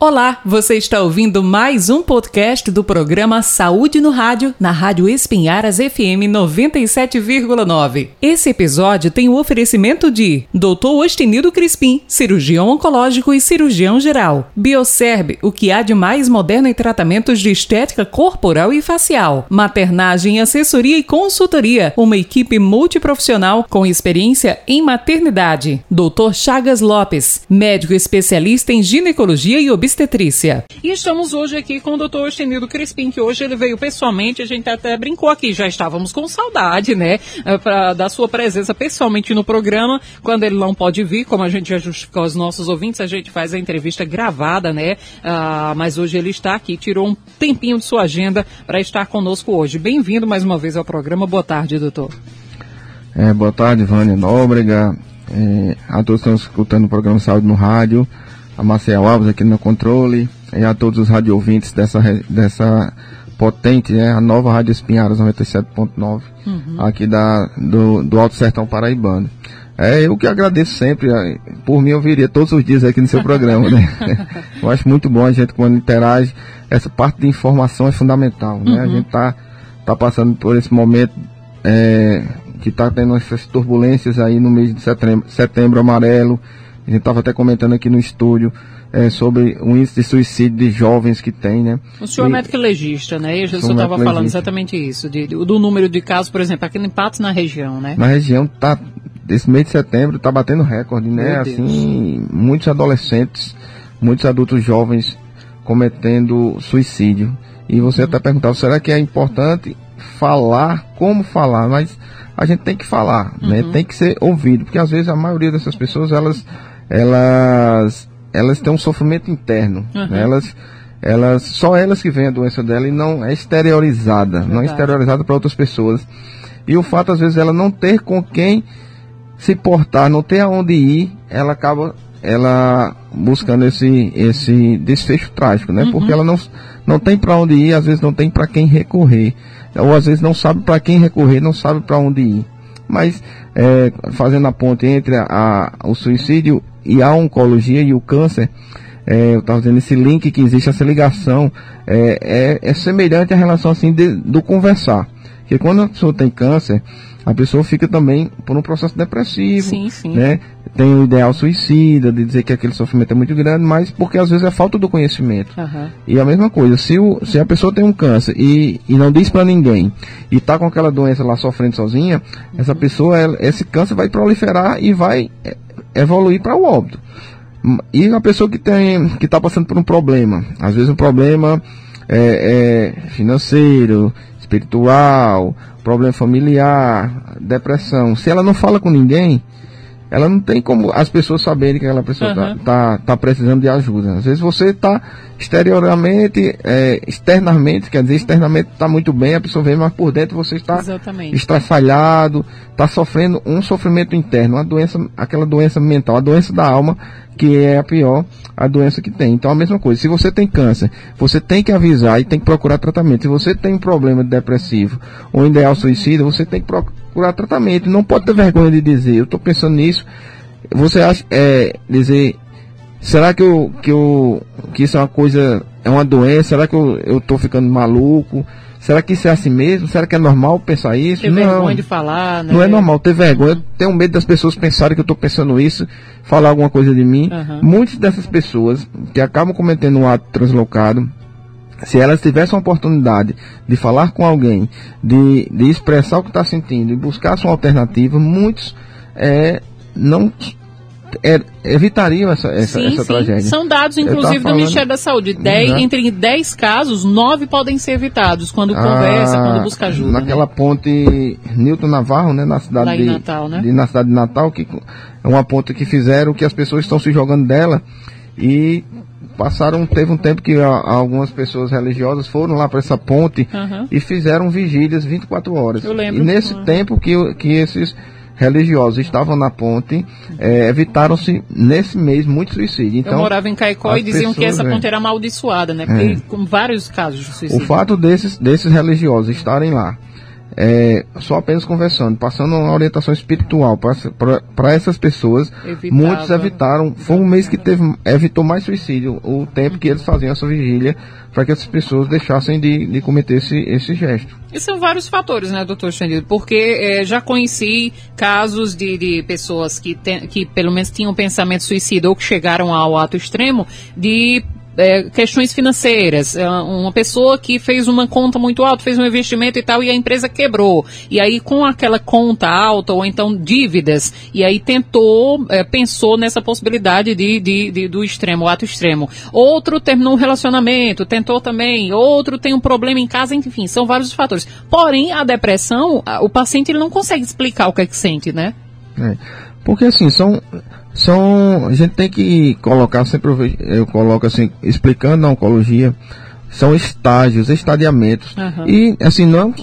Olá, você está ouvindo mais um podcast do programa Saúde no Rádio, na Rádio Espinharas FM 97,9. Esse episódio tem o oferecimento de Dr. Ostenido Crispim, cirurgião oncológico e cirurgião geral. Bioserb, o que há de mais moderno em tratamentos de estética corporal e facial. Maternagem, assessoria e consultoria, uma equipe multiprofissional com experiência em maternidade. Dr. Chagas Lopes, médico especialista em ginecologia e obstetrícia obstetrícia. E estamos hoje aqui com o doutor Estenildo Crispim, que hoje ele veio pessoalmente, a gente até brincou aqui, já estávamos com saudade, né, eh, pra, da sua presença pessoalmente no programa, quando ele não pode vir, como a gente já justificou aos nossos ouvintes, a gente faz a entrevista gravada, né, ah, mas hoje ele está aqui, tirou um tempinho de sua agenda para estar conosco hoje. Bem-vindo mais uma vez ao programa, boa tarde, doutor. É, boa tarde, Vânia Nóbrega, é, a todos que estão escutando o programa Saúde no Rádio, a Marcel Alves aqui no controle e a todos os rádio ouvintes dessa, dessa potente, né, a nova Rádio Espinharas 97.9, uhum. aqui da, do, do Alto Sertão Paraibano. É, eu que agradeço sempre, é, por mim eu viria todos os dias aqui no seu programa, né? eu acho muito bom a gente quando interage, essa parte de informação é fundamental, né? Uhum. A gente tá, tá passando por esse momento é, que tá tendo essas turbulências aí no mês de setembro, setembro amarelo, a gente estava até comentando aqui no estúdio é, sobre o índice de suicídio de jovens que tem, né? O senhor é médico legista, né? E o senhor estava falando exatamente isso, de, do número de casos, por exemplo, aqui Patos na região, né? Na região tá, esse mês de setembro está batendo recorde, né? Assim, muitos adolescentes, muitos adultos jovens cometendo suicídio. E você até perguntava, será que é importante falar, como falar? Mas a gente tem que falar, né? uhum. né? Tem que ser ouvido, porque às vezes a maioria dessas pessoas, elas elas elas têm um sofrimento interno, uhum. né? elas elas só elas que veem a doença dela e não é exteriorizada, Verdade. não é exteriorizada para outras pessoas. E o fato às vezes ela não ter com quem se portar, não ter aonde ir, ela acaba ela buscando esse esse desfecho trágico, né? Uhum. Porque ela não não tem para onde ir, às vezes não tem para quem recorrer, ou às vezes não sabe para quem recorrer, não sabe para onde ir. Mas é, fazendo a ponte entre a, a, o suicídio e a oncologia e o câncer, é, eu estava dizendo esse link que existe, essa ligação, é, é, é semelhante à relação assim de, do conversar. Porque quando a pessoa tem câncer, a pessoa fica também por um processo depressivo, sim, sim. né? Tem o ideal suicida, de dizer que aquele sofrimento é muito grande, mas porque às vezes é falta do conhecimento. Uhum. E a mesma coisa, se, o, se a pessoa tem um câncer e, e não diz para ninguém, e tá com aquela doença lá sofrendo sozinha, uhum. essa pessoa, ela, esse câncer vai proliferar e vai é, evoluir para o óbito. E a pessoa que tem, que está passando por um problema, às vezes um problema é, é financeiro, espiritual, problema familiar, depressão. Se ela não fala com ninguém, ela não tem como as pessoas saberem que aquela pessoa está uhum. tá, tá precisando de ajuda. Às vezes você está exteriormente, é, externamente, quer dizer, externamente está muito bem, a pessoa vem, mas por dentro você está Exatamente. está sofrendo um sofrimento interno, uma doença, aquela doença mental, a doença da alma, que é a pior a doença que tem. Então a mesma coisa, se você tem câncer, você tem que avisar e tem que procurar tratamento. Se você tem um problema depressivo ou ideal suicida, você tem que procurar tratamento. Não pode ter vergonha de dizer, eu estou pensando nisso. Você acha, é, dizer, será que eu, que eu, que isso é uma coisa, é uma doença? Será que eu estou ficando maluco? Será que isso é assim mesmo? Será que é normal pensar isso? Ter não, vergonha de falar, né? Não é normal ter vergonha. Eu tenho medo das pessoas pensarem que eu estou pensando isso, falar alguma coisa de mim. Uhum. Muitas dessas pessoas que acabam cometendo um ato translocado, se elas tivessem a oportunidade de falar com alguém, de, de expressar o que está sentindo e buscar sua alternativa, muitos é, não é, evitariam essa, essa, sim, essa sim. tragédia. São dados, inclusive, do Ministério da Saúde. Dez, entre 10 casos, 9 podem ser evitados quando ah, conversa, quando busca ajuda. Naquela né? ponte Newton Navarro, né, na cidade de, Natal, né? de, na cidade de Natal, que é uma ponte que fizeram que as pessoas estão se jogando dela e passaram, teve um tempo que a, algumas pessoas religiosas foram lá para essa ponte uhum. e fizeram vigílias 24 horas. Eu lembro. E nesse uhum. tempo que, que esses religiosos estavam na ponte, é, evitaram-se nesse mês muito suicídio. Então, Eu morava em Caicó e diziam que essa ponte era amaldiçoada, né? Porque é. com vários casos de suicídio. O fato desses, desses religiosos estarem lá é, só apenas conversando, passando uma orientação espiritual para essas pessoas, Evitava. muitos evitaram. Foi um mês que teve, evitou mais suicídio, o tempo que eles faziam essa vigília, para que essas pessoas deixassem de, de cometer esse, esse gesto. E são vários fatores, né, doutor Xandido? Porque é, já conheci casos de, de pessoas que, tem, que pelo menos tinham pensamento suicida ou que chegaram ao ato extremo de é, questões financeiras. É, uma pessoa que fez uma conta muito alta, fez um investimento e tal, e a empresa quebrou. E aí, com aquela conta alta, ou então dívidas, e aí tentou, é, pensou nessa possibilidade de, de, de, do extremo, o ato extremo. Outro terminou um relacionamento, tentou também. Outro tem um problema em casa, enfim, são vários fatores. Porém, a depressão, o paciente ele não consegue explicar o que é que sente, né? É, porque assim, são são a gente tem que colocar sempre eu coloco assim explicando na oncologia são estágios estadiamentos uhum. e assim não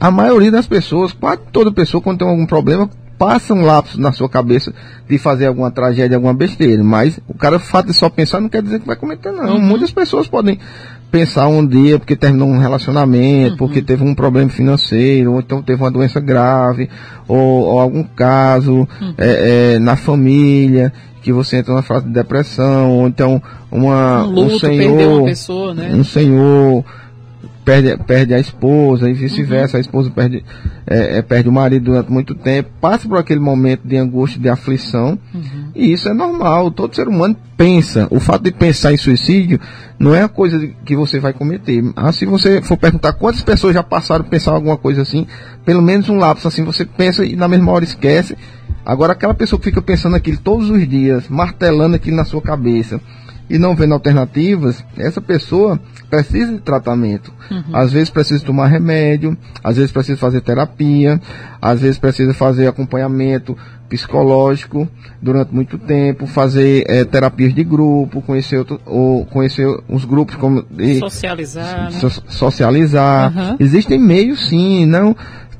a maioria das pessoas quase toda pessoa quando tem algum problema passa um lapso na sua cabeça de fazer alguma tragédia alguma besteira mas o cara o fato de só pensar não quer dizer que vai cometer não uhum. muitas pessoas podem pensar um dia porque terminou um relacionamento, uhum. porque teve um problema financeiro, ou então teve uma doença grave, ou, ou algum caso uhum. é, é, na família, que você entra na fase de depressão, ou então uma, um, luto, um senhor, uma pessoa, né? um senhor perde, perde a esposa e vice-versa, uhum. a esposa perde, é, é, perde o marido durante muito tempo, passa por aquele momento de angústia, de aflição, uhum. e isso é normal, todo ser humano pensa. O fato de pensar em suicídio não é a coisa que você vai cometer. Ah, se você for perguntar quantas pessoas já passaram a pensar alguma coisa assim, pelo menos um lapso assim, você pensa e na mesma hora esquece. Agora aquela pessoa que fica pensando aquilo todos os dias, martelando aquilo na sua cabeça, e não vendo alternativas, essa pessoa precisa de tratamento. Uhum. Às vezes precisa tomar remédio, às vezes precisa fazer terapia, às vezes precisa fazer acompanhamento psicológico durante muito tempo, fazer é, terapias de grupo, conhecer, outro, ou conhecer os grupos como de, socializar, so, né? socializar. Uhum. Existem meios sim, não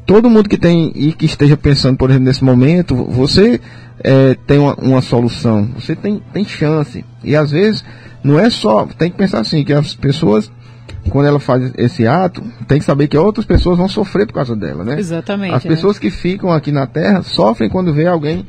todo mundo que tem e que esteja pensando, por exemplo, nesse momento, você é, tem uma, uma, solução, você tem, tem chance. E às vezes não é só, tem que pensar assim, que as pessoas, quando ela faz esse ato, tem que saber que outras pessoas vão sofrer por causa dela, né? Exatamente. As é. pessoas que ficam aqui na Terra sofrem quando vê alguém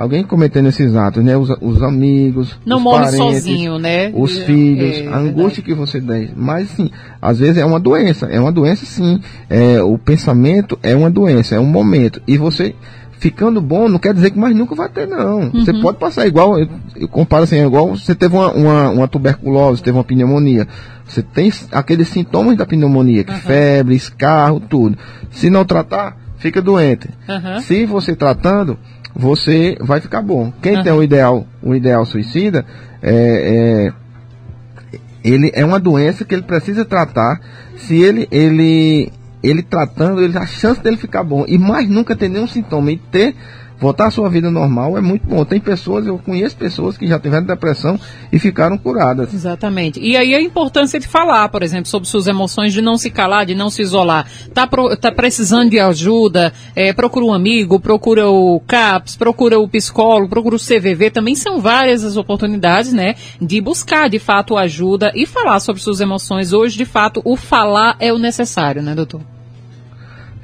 alguém cometendo esses atos, né? Os, os amigos, não os morre parentes, sozinho, né? Os é, filhos, é, a angústia que você tem. Mas sim, às vezes é uma doença, é uma doença sim. É, o pensamento é uma doença, é um momento. E você ficando bom não quer dizer que mais nunca vai ter, não. Uhum. Você pode passar igual, eu, eu, comparo assim, igual você teve uma, uma, uma, tuberculose, teve uma pneumonia. Você tem aqueles sintomas da pneumonia, que uhum. febre, escarro, tudo. Se não tratar, fica doente. Uhum. Se você tratando, você vai ficar bom. Quem tem o ideal, o ideal suicida, é, é, ele é uma doença que ele precisa tratar. Se ele, ele ele tratando, ele, a chance dele ficar bom e mais nunca ter nenhum sintoma e ter voltar à sua vida normal é muito bom. Tem pessoas, eu conheço pessoas que já tiveram depressão e ficaram curadas. Exatamente. E aí a importância de falar, por exemplo, sobre suas emoções, de não se calar, de não se isolar. Tá, pro, tá precisando de ajuda, é, procura um amigo, procura o CAPS, procura o psicólogo, procura o CVV. Também são várias as oportunidades, né, de buscar de fato ajuda e falar sobre suas emoções. Hoje, de fato, o falar é o necessário, né, doutor?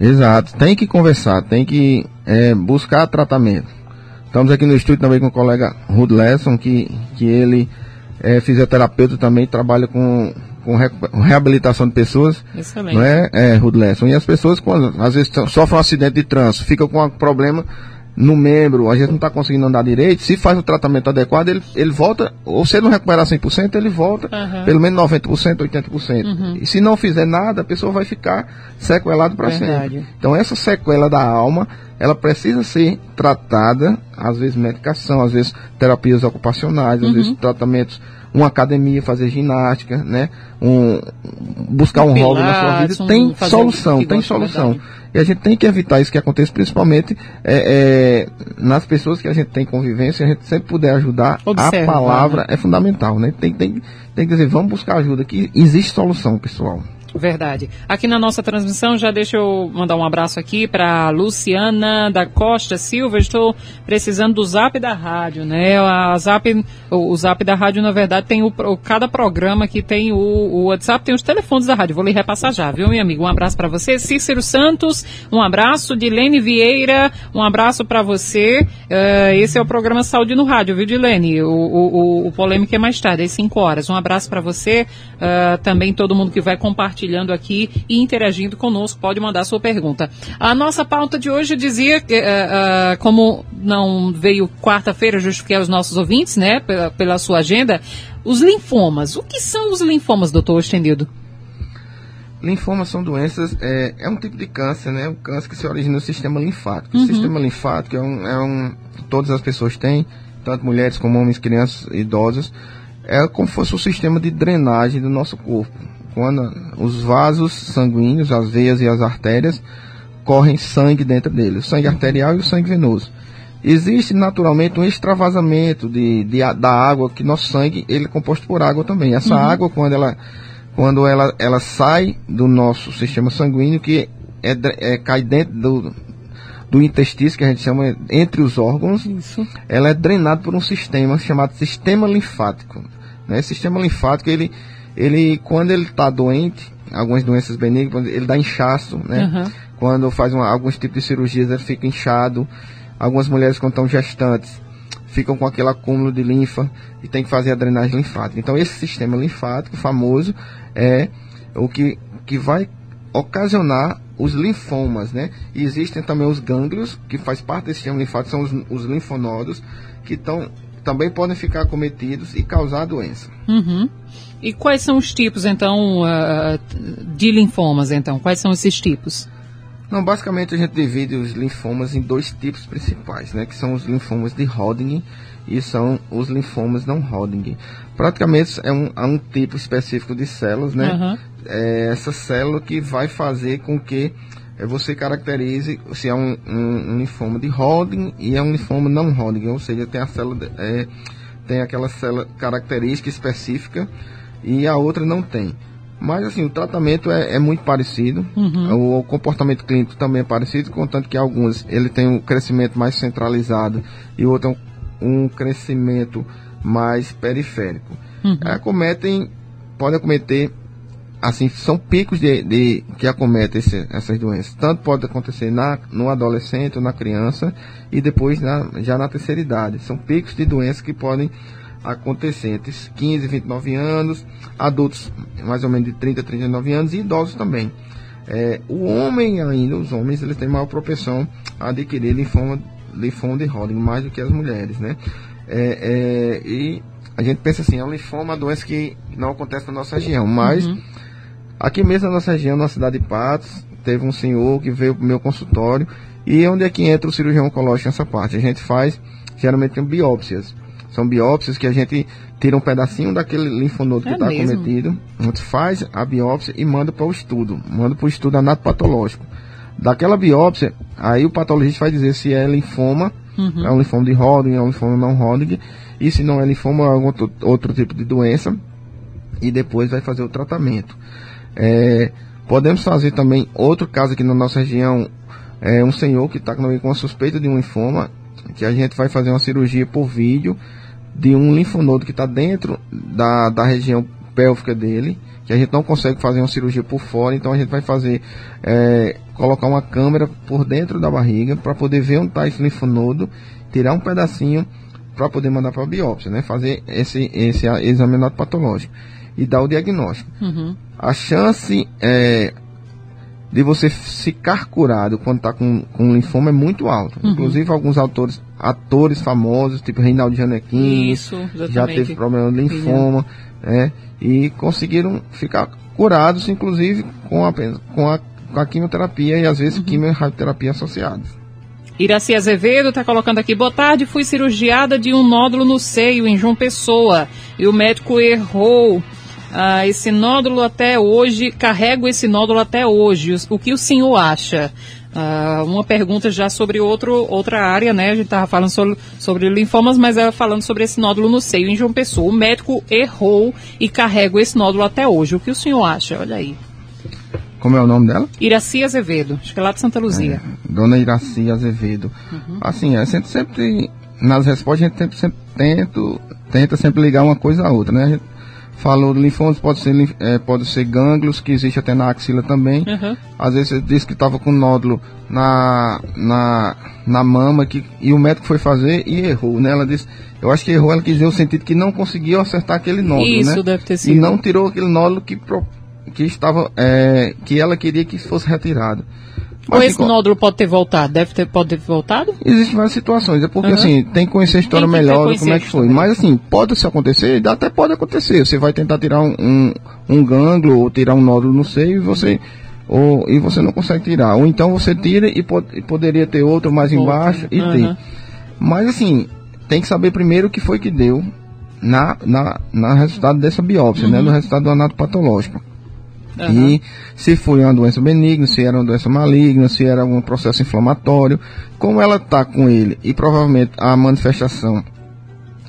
Exato, tem que conversar, tem que é, buscar tratamento. Estamos aqui no estúdio também com o colega Rud Lesson, que, que ele é fisioterapeuta também, trabalha com, com re, reabilitação de pessoas. Excelente. Não é, é Rud Lesson. E as pessoas, quando às vezes sofrem um acidente de trânsito, ficam com um problema no membro, a gente não está conseguindo andar direito, se faz o tratamento adequado, ele, ele volta, ou se ele não recuperar 100%, ele volta uhum. pelo menos 90%, 80%. Uhum. E se não fizer nada, a pessoa vai ficar sequelada para sempre. Então essa sequela da alma, ela precisa ser tratada, às vezes medicação, às vezes terapias ocupacionais, às uhum. vezes tratamentos uma academia, fazer ginástica, né? Um, buscar um, um hobby na sua vida. Um, tem solução, tem solução. E a gente tem que evitar isso que acontece, principalmente é, é, nas pessoas que a gente tem convivência, a gente sempre puder ajudar, Observa, a palavra né? é fundamental, né? Tem, tem, tem que dizer, vamos buscar ajuda, que existe solução, pessoal. Verdade. Aqui na nossa transmissão, já deixa eu mandar um abraço aqui para Luciana da Costa Silva. Estou precisando do zap da rádio, né? A zap, o, o zap da rádio, na verdade, tem o, o cada programa que tem o, o, WhatsApp, tem os telefones da rádio. Vou lhe repassar já, viu, meu amigo? Um abraço para você. Cícero Santos, um abraço. Dilene Vieira, um abraço para você. Uh, esse é o programa Saúde no Rádio, viu, Dilene? O, o, o, polêmico é mais tarde, às 5 horas. Um abraço para você. Uh, também todo mundo que vai compartilhar compartilhando aqui e interagindo conosco. Pode mandar sua pergunta. A nossa pauta de hoje dizia, que, uh, uh, como não veio quarta-feira, justificar os nossos ouvintes, né, pela, pela sua agenda, os linfomas. O que são os linfomas, doutor Estenildo? Linfomas são doenças, é, é, um tipo de câncer, né? Um câncer que se origina no sistema linfático. Uhum. O sistema linfático é um, é um. Todas as pessoas têm, tanto mulheres como homens, crianças, idosos. É como se fosse o sistema de drenagem do nosso corpo quando os vasos sanguíneos, as veias e as artérias, correm sangue dentro dele, o sangue arterial e o sangue venoso. Existe naturalmente um extravasamento de, de, da água, que nosso sangue ele é composto por água também. Essa uhum. água, quando, ela, quando ela, ela sai do nosso sistema sanguíneo, que é, é, cai dentro do, do intestino, que a gente chama entre os órgãos, Isso. ela é drenada por um sistema chamado sistema linfático. Né? Esse sistema linfático, ele, ele quando ele está doente, algumas doenças benignas, ele dá inchaço, né? Uhum. Quando faz uma, alguns tipos de cirurgias, ele fica inchado. Algumas mulheres, quando estão gestantes, ficam com aquele acúmulo de linfa e tem que fazer a drenagem linfática. Então, esse sistema linfático famoso é o que, que vai ocasionar os linfomas, né? E existem também os gânglios, que faz parte desse sistema linfático, são os, os linfonodos, que tão, também podem ficar cometidos e causar doença. Uhum. E quais são os tipos, então, uh, de linfomas, então? Quais são esses tipos? Não, basicamente a gente divide os linfomas em dois tipos principais, né? Que são os linfomas de Hodgkin e são os linfomas não Hodgkin. Praticamente é um, é um tipo específico de células, né? Uhum. É essa célula que vai fazer com que é, você caracterize se é um, um, um, linfoma de Hodgkin e é um linfoma não Hodgkin, ou seja, tem a célula, é, tem aquela célula característica específica e a outra não tem. Mas assim, o tratamento é, é muito parecido, uhum. o, comportamento clínico também é parecido, contanto que alguns ele tem um crescimento mais centralizado e outro um, um crescimento mais periférico. Uhum. Acometem, podem acometer, assim, são picos de, de que acometem esse, essas doenças. Tanto pode acontecer na, no adolescente ou na criança e depois na, já na terceira idade. São picos de doenças que podem acontecer entre 15 e 29 anos, adultos mais ou menos de 30 a 39 anos e idosos também. É, o homem ainda, os homens, eles têm maior propensão a adquirir linfoma, linfoma de Hodgkin, mais do que as mulheres, né? É, é, e a gente pensa assim, é um linfoma, uma doença que não acontece na nossa região, mas uhum. aqui mesmo na nossa região, na cidade de Patos, teve um senhor que veio para o meu consultório e onde é que entra o cirurgião oncológico nessa parte? A gente faz geralmente biópsias. São biópsias que a gente tira um pedacinho daquele linfonodo é que está cometido, a gente faz a biópsia e manda para o estudo, manda para o estudo anatopatológico. Daquela biópsia, aí o patologista vai dizer se é linfoma, uhum. é um linfoma de Hodgkin, é um linfoma não Hodgkin, e se não é linfoma, é algum outro, outro tipo de doença, e depois vai fazer o tratamento. É, podemos fazer também outro caso aqui na nossa região, é um senhor que está com uma suspeita de um linfoma, que a gente vai fazer uma cirurgia por vídeo, de um linfonodo que está dentro da, da região pélvica dele, que a gente não consegue fazer uma cirurgia por fora, então a gente vai fazer, é, colocar uma câmera por dentro da barriga para poder ver onde está esse linfonodo, tirar um pedacinho para poder mandar para a biópsia, né? Fazer esse, esse exame patológico e dar o diagnóstico. Uhum. A chance é, de você ficar curado quando está com, com linfoma é muito alto. Uhum. Inclusive alguns autores atores famosos, tipo Reinaldo Giannettini, Isso, já teve problema de linfoma, né? E conseguiram ficar curados, inclusive com a, com a, com a quimioterapia e às vezes uhum. quimio radioterapia associadas. Iraci Azevedo está colocando aqui, boa tarde, fui cirurgiada de um nódulo no seio em João Pessoa e o médico errou ah, esse nódulo até hoje, carrego esse nódulo até hoje. O que o senhor acha? Uh, uma pergunta já sobre outro, outra área, né? A gente estava falando sobre, sobre linfomas, mas ela falando sobre esse nódulo no seio em João Pessoa. O médico errou e carrega esse nódulo até hoje. O que o senhor acha? Olha aí. Como é o nome dela? Iraci Azevedo, acho que é lá de Santa Luzia. É, Dona Iraci Azevedo. Uhum. Assim, a gente sempre, nas respostas, a gente sempre, sempre tenta, tenta sempre ligar uma coisa a outra, né? A gente falou de linfomas, pode ser, é, pode ser gânglios, que existe até na axila também. Uhum. Às vezes você disse que estava com nódulo na, na, na mama que, e o médico foi fazer e errou, né? Ela disse, eu acho que errou, ela quis dizer o sentido que não conseguiu acertar aquele nódulo, Isso né? deve ter sido. E não tirou aquele nódulo que, que estava, é, que ela queria que fosse retirado. Mas, Ou esse nódulo pode ter voltado? Deve ter, pode ter voltado? Existem várias situações. É porque, uhum. assim, tem que conhecer a história melhor como é que foi. Mas, assim, pode se acontecer, até pode acontecer. Você vai tentar tirar um, um, um gânglio ou tirar um nódulo no seio e você, ou, e você não consegue tirar. Ou então você tira e, pod, poderia ter outro mais embaixo e uhum. ter. Mas, assim, tem que saber primeiro o que foi que deu na, na, na resultado dessa biópsia, né? uhum. né? No resultado do anato patológico. Uhum. E se foi uma doença benigna, se era uma doença maligna, se era algum processo inflamatório, como ela está com ele e provavelmente a manifestação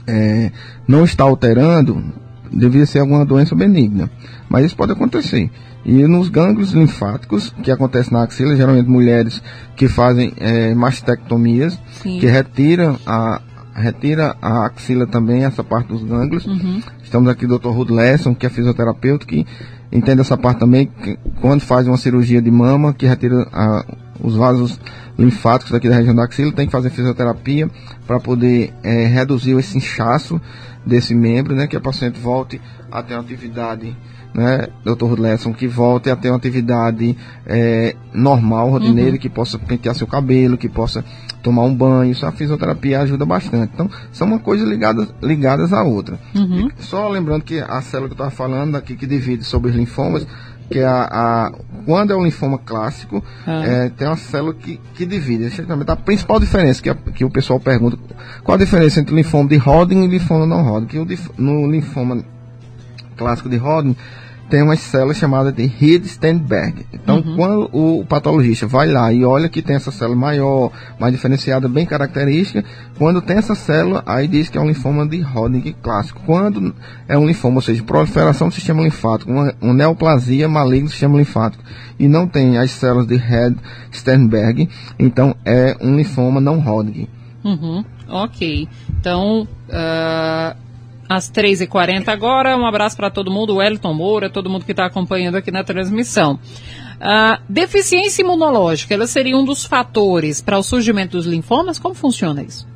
é, não está alterando, devia ser alguma doença benigna. Mas isso pode acontecer. E nos gânglios linfáticos, que acontece na axila, geralmente mulheres que fazem é, mastectomias, Sim. que retiram a, retira a axila também, essa parte dos gânglios. Uhum. Estamos aqui o Dr. Ruth Lesson, que é fisioterapeuta, que entende essa parte também, que quando faz uma cirurgia de mama, que retira a, os vasos linfáticos daqui da região da axila, tem que fazer fisioterapia para poder é, reduzir esse inchaço desse membro, né, que a paciente volte a ter uma atividade, né, Dr. Lesson, que volte a ter uma atividade é, normal, rotineira, uhum. que possa pentear seu cabelo, que possa tomar um banho, isso a fisioterapia ajuda bastante. Então, são uma coisa ligadas, ligadas à outra. Uhum. só lembrando que a célula que eu estava falando aqui, que divide sobre os linfomas, que é a, a, quando é um linfoma clássico, ah. é, tem uma célula que, que divide. A principal diferença que, a, que o pessoal pergunta, qual a diferença entre linfoma de Hodgkin e linfoma não Hodgkin? Que o, no linfoma clássico de Hodgkin, tem uma célula chamada de Reed-Steinberg. Então, uhum. quando o patologista vai lá e olha que tem essa célula maior, mais diferenciada, bem característica, quando tem essa célula, aí diz que é um linfoma de Hodgkin clássico. Quando é um linfoma, ou seja, proliferação do sistema linfático, uma, uma neoplasia maligna do sistema linfático, e não tem as células de Reed-Steinberg, então é um linfoma não Hodgkin. Uhum. Ok. Então, uh às 3h40 agora. Um abraço para todo mundo, Wellington Moura, todo mundo que está acompanhando aqui na transmissão. Uh, deficiência imunológica, ela seria um dos fatores para o surgimento dos linfomas? Como funciona isso?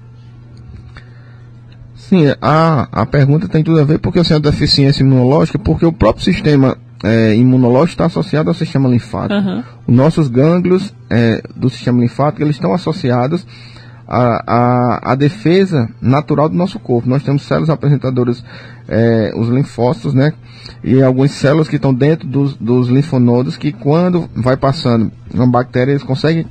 Sim, a, a pergunta tem tudo a ver porque assim, a deficiência imunológica, porque o próprio sistema é, imunológico está associado ao sistema linfático. Uhum. Os nossos gânglios é, do sistema linfático, eles estão associados a, a, a, defesa natural do nosso corpo. Nós temos células apresentadoras, é, os linfócitos, né? E algumas células que estão dentro dos, dos linfonodos que quando vai passando uma bactéria, eles conseguem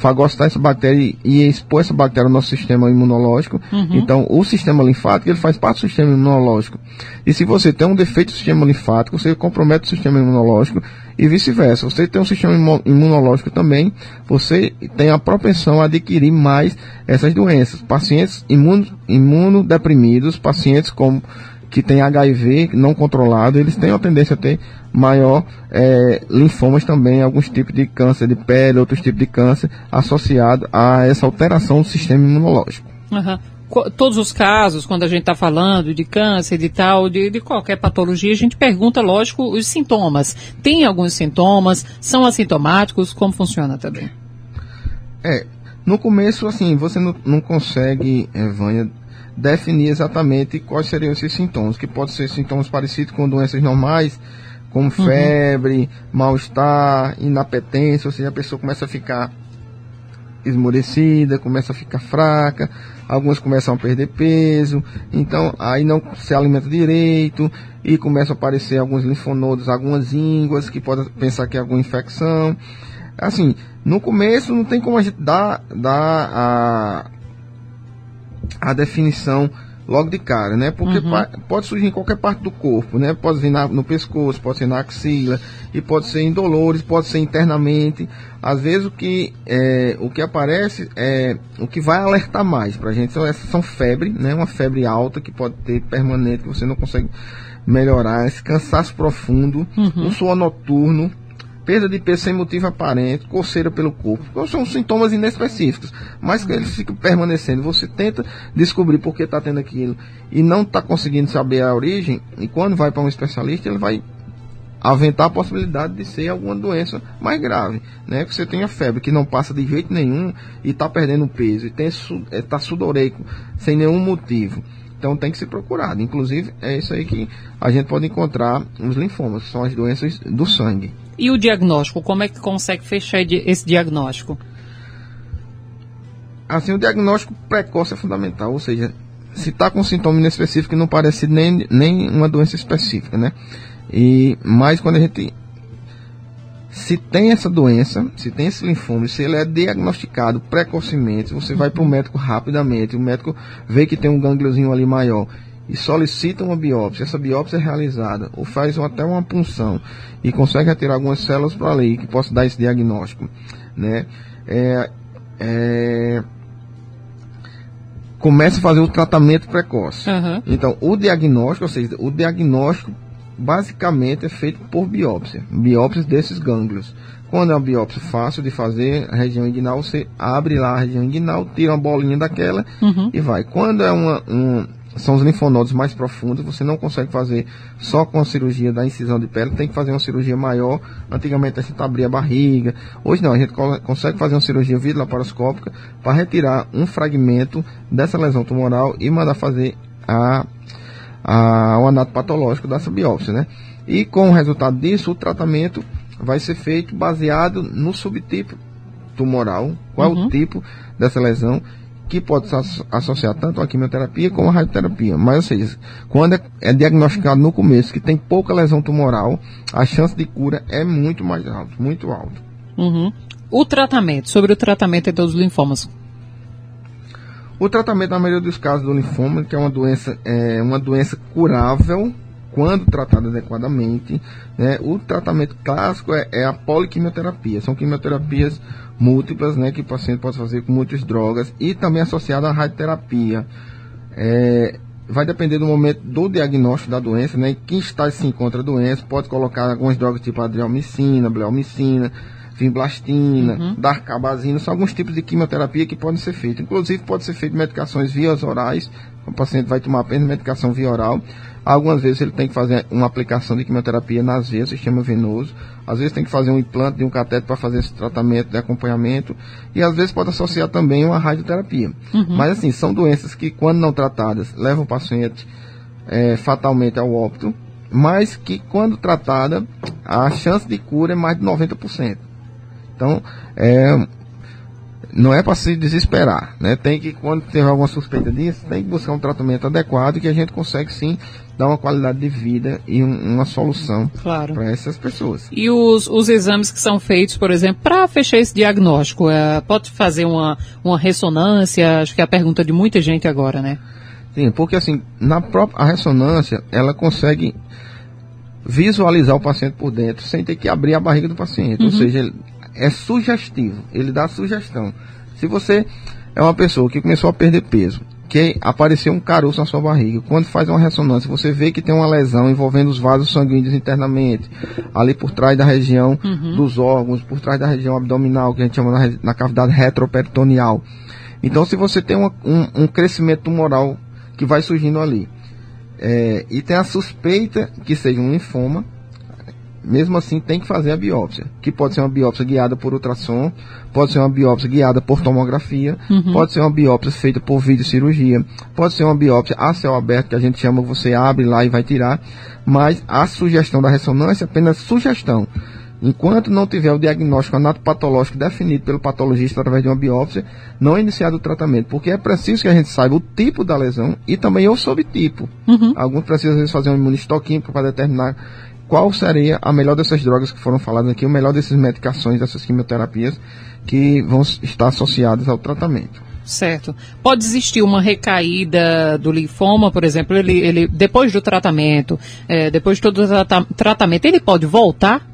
fagocitar essa bactéria e expor essa bactéria ao nosso sistema imunológico. Uhum. Então, o sistema linfático, ele faz parte do sistema imunológico. E se você tem um defeito do sistema linfático, você compromete o sistema imunológico e vice-versa. Você tem um sistema imunológico também, você tem a propensão a adquirir mais essas doenças. Pacientes imuno, imunodeprimidos, pacientes como que têm HIV não controlado, eles têm a tendência a ter maior é, linfomas também, alguns tipos de câncer de pele, outros tipos de câncer associado a essa alteração do sistema imunológico. Uhum. Todos os casos, quando a gente está falando de câncer, de tal, de, de qualquer patologia, a gente pergunta, lógico, os sintomas. Tem alguns sintomas? São assintomáticos? Como funciona também? É, no começo, assim, você não, não consegue, é, Vânia, definir exatamente quais seriam esses sintomas, que podem ser sintomas parecidos com doenças normais, como uhum. febre, mal-estar, inapetência, ou seja, a pessoa começa a ficar esmorecida, começa a ficar fraca, algumas começam a perder peso, então aí não se alimenta direito e começam a aparecer alguns linfonodos, algumas ínguas que podem pensar que é alguma infecção. Assim, no começo não tem como a gente dar, dar a, a definição logo de cara, né? Porque uhum. pode surgir em qualquer parte do corpo, né? Pode vir na, no pescoço, pode ser na axila, e pode ser em dolores, pode ser internamente. Às vezes o que, é, o que aparece é o que vai alertar mais para a gente são, são febre, né? Uma febre alta que pode ter permanente, que você não consegue melhorar, esse cansaço profundo, uhum. um suor noturno, perda de peso sem motivo aparente, coceira pelo corpo. São sintomas inespecíficos, mas que eles ficam permanecendo. Você tenta descobrir por que está tendo aquilo e não está conseguindo saber a origem, e quando vai para um especialista, ele vai aventar a possibilidade de ser alguma doença mais grave, né? Que você tenha febre que não passa de jeito nenhum e está perdendo peso e está é, sudoreico sem nenhum motivo. Então tem que ser procurado. Inclusive é isso aí que a gente pode encontrar os linfomas, que são as doenças do sangue. E o diagnóstico, como é que consegue fechar esse diagnóstico? Assim, o diagnóstico precoce é fundamental, ou seja, se está com sintoma inespecífico não parece nem, nem uma doença específica, né? E mais quando a gente se tem essa doença, se tem esse linfoma, se ele é diagnosticado precocemente, você vai para o médico rapidamente, o médico vê que tem um gângliozinho ali maior e solicita uma biópsia, essa biópsia é realizada, ou faz até uma punção e consegue retirar algumas células para ali que possa dar esse diagnóstico, né? É, é, começa a fazer o tratamento precoce. Uhum. Então, o diagnóstico, ou seja, o diagnóstico basicamente é feito por biópsia, biópsias desses gânglios. Quando é uma biópsia fácil de fazer, a região inguinal, você abre lá a região inguinal, tira uma bolinha daquela uhum. e vai. Quando é uma, um, são os linfonodos mais profundos, você não consegue fazer só com a cirurgia da incisão de pele, tem que fazer uma cirurgia maior. Antigamente a gente abria a barriga, hoje não, a gente consegue fazer uma cirurgia videolaparoscópica para retirar um fragmento dessa lesão tumoral e mandar fazer a a, o anato patológico dessa biópsia, né? E com o resultado disso, o tratamento vai ser feito baseado no subtipo tumoral, qual uhum. é o uhum. tipo dessa lesão, que pode se associar tanto à quimioterapia como à radioterapia. Mas, ou seja, quando é, é diagnosticado no começo que tem pouca lesão tumoral, a chance de cura é muito mais alta, muito alta. Uhum. O tratamento, sobre o tratamento dos linfomas, o tratamento, na maioria dos casos do linfoma, que é uma doença, é uma doença curável quando tratada adequadamente, né? o tratamento clássico é, é, a poliquimioterapia. São quimioterapias múltiplas, né, que o paciente pode fazer com muitas drogas e também associada à radioterapia. É, vai depender do momento do diagnóstico da doença, né? Em que estágio se encontra a doença, pode colocar algumas drogas tipo adriamicina, bleomicina, fimblastina, uhum. darcabazina, são alguns tipos de quimioterapia que podem ser feitos. Inclusive, pode ser feito medicações via orais, o paciente vai tomar apenas medicação via oral. Algumas vezes ele tem que fazer uma aplicação de quimioterapia nas veias, sistema venoso. Às vezes tem que fazer um implante de um cateto para fazer esse tratamento de acompanhamento. E às vezes pode associar também uma radioterapia. Uhum. Mas assim, são doenças que, quando não tratadas, levam o paciente é, fatalmente ao óbito. Mas que, quando tratada, a chance de cura é mais de 90%. Então, é, não é para se desesperar, né? Tem que, quando tiver alguma suspeita disso, tem que buscar um tratamento adequado que a gente consegue sim dar uma qualidade de vida e um, uma solução claro. para essas pessoas. E os, os exames que são feitos, por exemplo, para fechar esse diagnóstico, é, pode fazer uma, uma ressonância? Acho que é a pergunta de muita gente agora, né? Sim, porque assim, na própria a ressonância, ela consegue visualizar o paciente por dentro sem ter que abrir a barriga do paciente. Uhum. Ou seja, é sugestivo, ele dá sugestão. Se você é uma pessoa que começou a perder peso, que apareceu um caroço na sua barriga, quando faz uma ressonância, você vê que tem uma lesão envolvendo os vasos sanguíneos internamente, ali por trás da região uhum. dos órgãos, por trás da região abdominal, que a gente chama na, na cavidade retroperitoneal. Então, se você tem uma, um, um, crescimento tumoral que vai surgindo ali, é, e tem a suspeita que seja um linfoma, mesmo assim tem que fazer a biópsia, que pode ser uma biópsia guiada por ultrassom, pode ser uma biópsia guiada por tomografia, uhum. pode ser uma biópsia feita por videocirurgia, pode ser uma biópsia a céu aberto, que a gente chama, você abre lá e vai tirar, mas a sugestão da ressonância é apenas sugestão. Enquanto não tiver o diagnóstico anatopatológico definido pelo patologista através de uma biópsia, não é iniciado o tratamento, porque é preciso que a gente saiba o tipo da lesão e também o subtipo. Uhum. Alguns precisam às vezes fazer um imunistoquímico para determinar qual seria a melhor dessas drogas que foram faladas aqui, o melhor dessas medicações, dessas quimioterapias que vão estar associadas ao tratamento. Certo. Pode existir uma recaída do linfoma, por exemplo, ele, ele depois do tratamento, é, depois de todo o trata tratamento, ele pode voltar?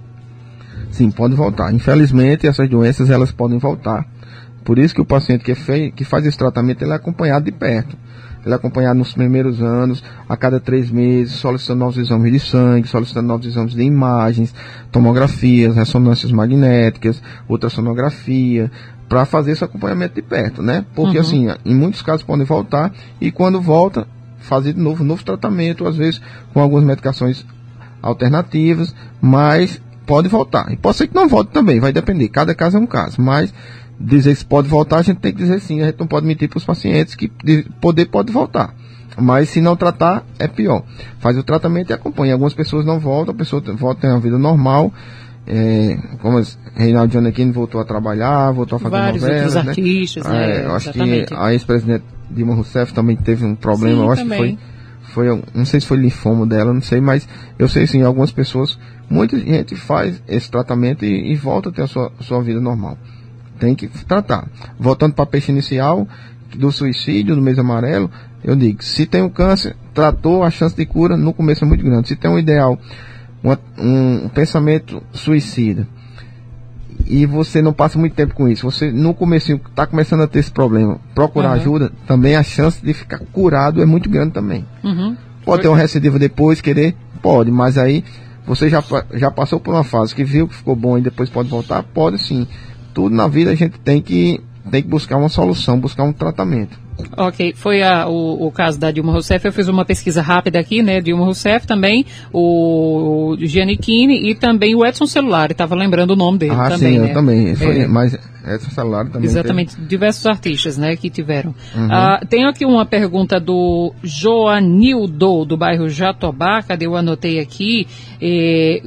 Sim, pode voltar. Infelizmente, essas doenças elas podem voltar. Por isso que o paciente que, fez, que faz esse tratamento ele é acompanhado de perto. Ele é acompanhado nos primeiros anos, a cada três meses, solicitando novos exames de sangue, solicitando novos exames de imagens, tomografias, ressonâncias magnéticas, ultrassonografia, para fazer esse acompanhamento de perto, né? Porque, uhum. assim, em muitos casos podem voltar e quando volta, fazer de novo, novo tratamento, às vezes com algumas medicações alternativas, mas pode voltar. E pode ser que não volte também, vai depender. Cada caso é um caso. Mas dizer se pode voltar, a gente tem que dizer sim. A gente não pode mentir para os pacientes que poder pode voltar. Mas se não tratar, é pior. Faz o tratamento e acompanha. Algumas pessoas não voltam, a pessoa volta a ter uma vida normal. É, como Reinaldo Giannettini voltou a trabalhar, voltou a fazer Vários novelas, outros né? artistas, né? É, eu acho que a ex-presidente Dilma Rousseff também teve um problema, Sim, eu acho também. que foi foi, não sei se foi linfoma dela, não sei, mas eu sei sim, algumas pessoas, muita gente faz esse tratamento e, e volta a ter a sua, sua vida normal. Tem que tratar. Voltando para a peixe inicial, do suicídio, do mês amarelo, eu digo, se tem um câncer, tratou, a chance de cura no começo é muito grande. Se tem um ideal, uma, um, pensamento suicida, e você não passa muito tempo com isso, você no começo está começando a ter esse problema, procurar uhum. ajuda, também a chance de ficar curado é muito grande também. Uhum. Pode Foi. ter uma recidiva depois, querer? Pode, mas aí você já, já passou por uma fase que viu que ficou bom e depois pode voltar? Pode sim. Tudo na vida a gente tem que, tem que buscar uma solução, buscar um tratamento. Ok, foi a, o, o, caso da Dilma Rousseff, eu fiz uma pesquisa rápida aqui, né, Dilma Rousseff também, o Giannichini e também o Edson Celular, estava lembrando o nome dele ah, também, sim, né? eu também, foi, é. mas Edson Celular também Exatamente, teve. diversos artistas, né, que tiveram. Uhum. Ah, tem aqui uma pergunta do Joanildo, do bairro Jatobá, cadê eu anotei aqui, eh,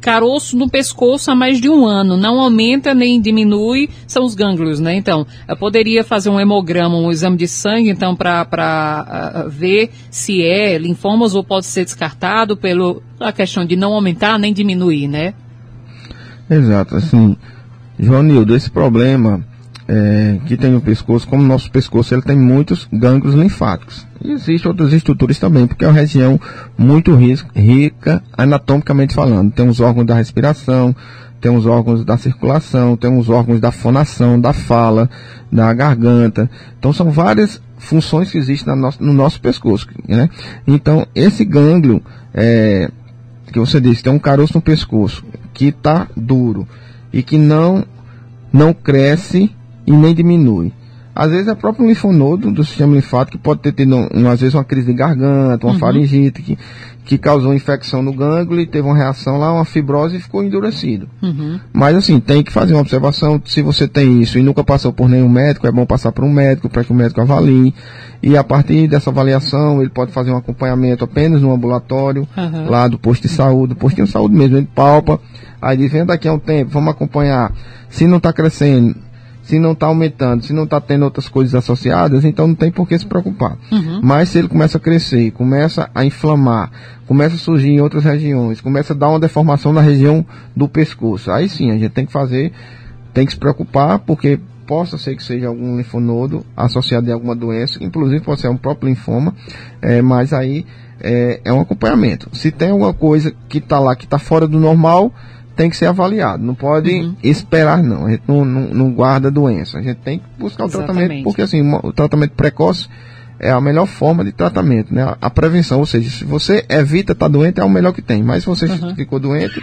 caroço no pescoço há mais de um ano, não aumenta nem diminui, são os gânglios, né? Então, poderia fazer um hemograma, um exame de sangue, então, para uh, ver se é linfomas ou pode ser descartado pela questão de não aumentar nem diminuir, né? Exato, assim, João esse problema é, que tem no pescoço, como o nosso pescoço ele tem muitos gânglios linfáticos. E existem outras estruturas também, porque é uma região muito rica anatomicamente falando. Tem os órgãos da respiração, tem os órgãos da circulação, tem os órgãos da fonação, da fala, da garganta. Então são várias funções que existem no, no nosso pescoço. Né? Então esse gânglio é, que você disse, tem um caroço no pescoço que está duro e que não, não cresce e nem diminui. Às vezes é o próprio linfonodo do sistema linfático que pode ter tido, um, às vezes, uma crise de garganta, uma uhum. faringite, que, que causou infecção no gânglio e teve uma reação lá, uma fibrose e ficou endurecido. Uhum. Mas assim, tem que fazer uma observação. Se você tem isso e nunca passou por nenhum médico, é bom passar por um médico para que o médico avalie. E a partir dessa avaliação, ele pode fazer um acompanhamento apenas no ambulatório, uhum. lá do posto de saúde, do postinho de saúde mesmo, ele palpa. Aí diz, vem daqui a um tempo, vamos acompanhar. Se não está crescendo, se não está aumentando, se não está tendo outras coisas associadas, então não tem por que se preocupar. Uhum. Mas se ele começa a crescer, começa a inflamar, começa a surgir em outras regiões, começa a dar uma deformação na região do pescoço, aí sim a gente tem que fazer, tem que se preocupar, porque possa ser que seja algum linfonodo associado a alguma doença, inclusive pode ser um próprio linfoma, é, mas aí é, é um acompanhamento. Se tem alguma coisa que está lá que está fora do normal, tem que ser avaliado. Não pode uhum. esperar, não. A gente não, não, não, guarda doença. A gente tem que buscar Exatamente. o tratamento, porque assim, o tratamento precoce é a melhor forma de tratamento, né? A prevenção, ou seja, se você evita estar tá doente, é o melhor que tem. Mas se você uhum. ficou doente,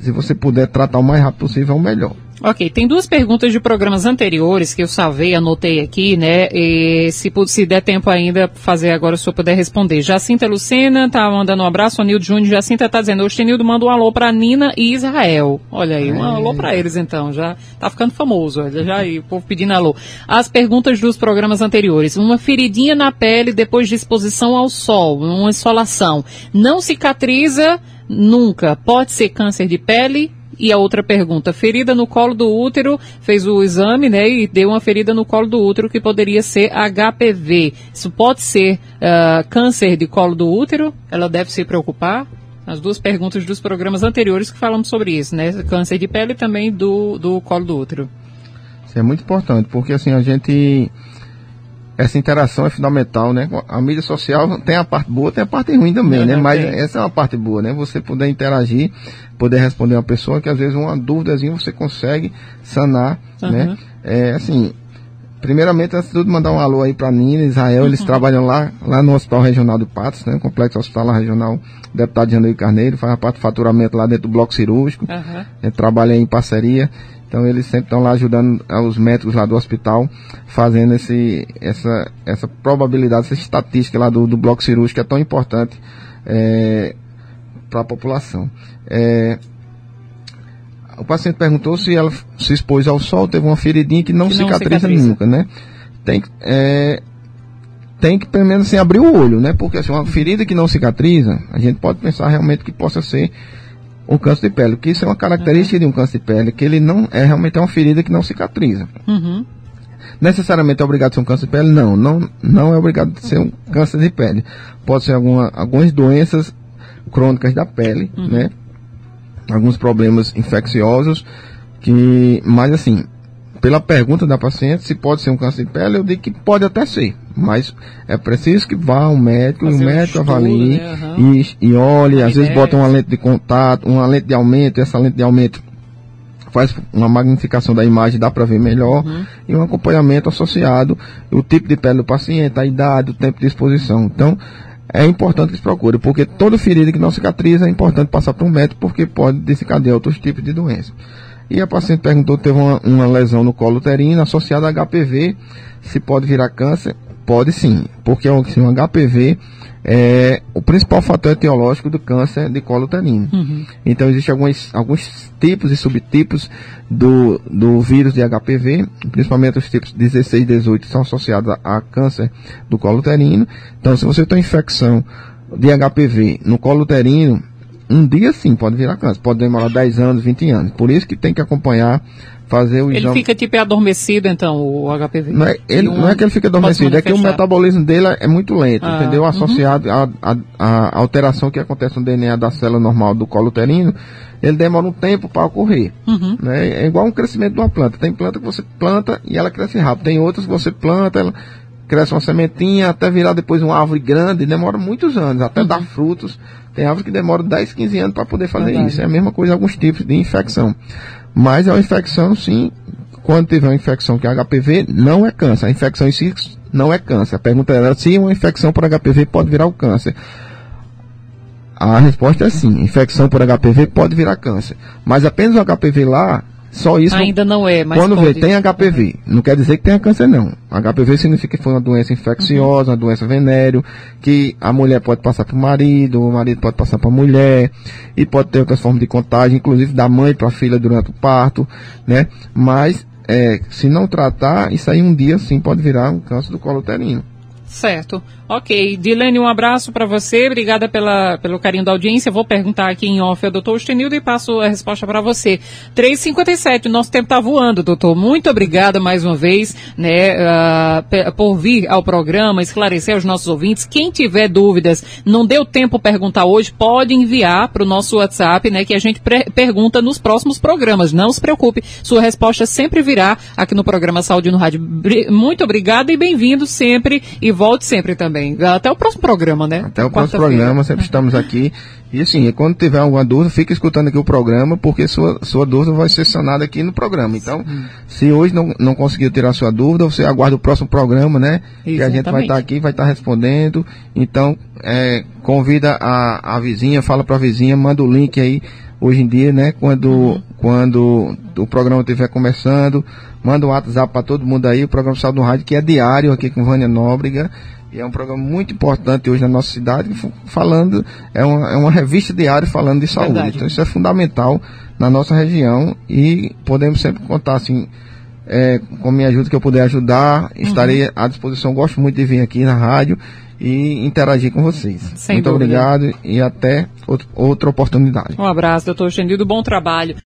se você puder tratar o mais rápido possível, é o melhor. Ok, tem duas perguntas de programas anteriores que eu salvei, anotei aqui, né? E se, se der tempo ainda, fazer agora, se eu puder responder. Jacinta Lucena tá mandando um abraço, Anildo Júnior. Jacinta tá dizendo, o Stenildo manda um alô pra Nina e Israel. Olha aí, um é. alô pra eles então, já tá ficando famoso, olha, já aí, o povo pedindo alô. As perguntas dos programas anteriores. Uma feridinha na pele depois de exposição ao sol, uma insolação. Não cicatriza nunca. Pode ser câncer de pele? E a outra pergunta, ferida no colo do útero, fez o exame, né, e deu uma ferida no colo do útero que poderia ser HPV. Isso pode ser uh, câncer de colo do útero? Ela deve se preocupar? As duas perguntas dos programas anteriores que falamos sobre isso, né? Câncer de pele e também do, do colo do útero. Isso é muito importante, porque assim, a gente essa interação é fundamental, né? A mídia social tem a parte boa, tem a parte ruim também, né? Mas essa é uma parte boa, né? Você poder interagir, poder responder uma pessoa que às vezes uma dúvidazinha você consegue sanar, uhum. né? É, assim, primeiramente, antes de tudo, mandar um alô aí para Nina Israel. Eles uhum. trabalham lá, lá no Hospital Regional de Patos, né? Complexo Hospital Regional Deputado Janeiro Carneiro. Faz a parte do faturamento lá dentro do bloco cirúrgico. Uhum. É, trabalha em parceria. Então eles sempre estão lá ajudando os médicos lá do hospital, fazendo esse, essa, essa probabilidade, essa estatística lá do, do bloco cirúrgico que é tão importante é, para a população. É, o paciente perguntou se ela se expôs ao sol, teve uma feridinha que não, que cicatriza, cicatriza, nunca, né? Tem, é, tem que pelo menos assim, abrir o olho, né? Porque assim, uma ferida que não cicatriza, a gente pode pensar realmente que possa ser um câncer de pele, que isso é uma característica uhum. de um câncer de pele, que ele não é realmente uma ferida que não cicatriza. Uhum. Necessariamente é obrigado a ser um câncer de pele? Não, não, não é obrigado a ser um câncer de pele. Pode ser alguma, algumas doenças crônicas da pele, uhum. né? Alguns problemas infecciosos, que, mas assim, pela pergunta da paciente se pode ser um câncer de pele, eu digo que pode até ser, mas é preciso que vá ao médico Fazer e o médico estudo, avalie né? uhum. e, e olhe, às vezes bota uma lente de contato, uma lente de aumento, e essa lente de aumento faz uma magnificação da imagem, dá para ver melhor, uhum. e um acompanhamento associado, o tipo de pele do paciente, a idade, o tempo de exposição. Então, é importante que se procure, porque toda ferida que não cicatriza é importante passar para um médico, porque pode desencadear outros tipos de doenças. E a paciente perguntou, teve uma, uma lesão no colo uterino associada a HPV, se pode virar câncer? Pode sim, porque assim, o HPV é o principal fator etiológico do câncer de colo uterino. Uhum. Então, existem alguns, alguns tipos e subtipos do, do vírus de HPV, principalmente os tipos 16 e 18 são associados a, a câncer do colo uterino. Então, se você tem infecção de HPV no colo uterino, um dia sim pode virar câncer, pode demorar 10 anos, 20 anos. Por isso que tem que acompanhar, fazer o ele exame. Ele fica tipo adormecido então, o HPV? Não é, ele, não é que ele fica adormecido, é que o metabolismo dele é muito lento, ah, entendeu? Uhum. Associado uhum. à alteração que acontece no DNA da célula normal do colo uterino, ele demora um tempo para ocorrer. Uhum. Né? É igual um crescimento de uma planta. Tem planta que você planta e ela cresce rápido. Tem outras que você planta, ela cresce uma sementinha até virar depois uma árvore grande, demora muitos anos, até uhum. dar frutos. Tem árvore que demora 10, 15 anos para poder fazer Verdade. isso. É a mesma coisa alguns tipos de infecção. Mas é uma infecção, sim. Quando tiver uma infecção que é HPV, não é câncer. A infecção em si não é câncer. A pergunta era se uma infecção por HPV pode virar o câncer. A resposta é sim. Infecção por HPV pode virar câncer. Mas apenas o HPV lá só isso. Ainda não é, mas. Quando vê, tem HPV. Não quer dizer que tenha câncer, não. HPV significa que foi uma doença infecciosa, uma doença venéreo, que a mulher pode passar para o marido, o marido pode passar para a mulher, e pode ter outras formas de contágio, inclusive da mãe para a filha durante o parto, né? Mas, é, se não tratar, isso aí um dia sim pode virar um câncer do colo uterino. Certo. Ok. Dilene, um abraço para você. Obrigada pela, pelo carinho da audiência. Vou perguntar aqui em off ao doutor Estenildo e passo a resposta para você. 3h57, nosso tempo está voando, doutor. Muito obrigada mais uma vez né, uh, por vir ao programa, esclarecer aos nossos ouvintes. Quem tiver dúvidas, não deu tempo perguntar hoje, pode enviar para o nosso WhatsApp, né, que a gente pergunta nos próximos programas. Não se preocupe, sua resposta sempre virá aqui no programa Saúde no Rádio. Muito obrigada e bem-vindo sempre e volte sempre também. Até o próximo programa, né? Até o próximo programa, sempre estamos aqui. E assim, quando tiver alguma dúvida, fique escutando aqui o programa, porque sua, sua dúvida vai ser sanada aqui no programa. Então, Sim. se hoje não, não conseguiu tirar sua dúvida, você aguarda o próximo programa, né? Exatamente. Que a gente vai estar aqui, vai estar respondendo. Então, é, convida a, a vizinha, fala para a vizinha, manda o link aí hoje em dia, né? Quando, uhum. quando o programa estiver começando, manda um WhatsApp para todo mundo aí, o programa Saúde no Rádio, que é diário aqui com Vânia Nóbrega. E é um programa muito importante hoje na nossa cidade, falando, é uma, é uma revista diária falando de saúde. Verdade. Então isso é fundamental na nossa região e podemos sempre contar assim. É, com a minha ajuda que eu puder ajudar, estarei uhum. à disposição. Gosto muito de vir aqui na rádio e interagir com vocês. Sem Muito dúvida. obrigado e até outra oportunidade. Um abraço, doutor Xandildo. Bom trabalho.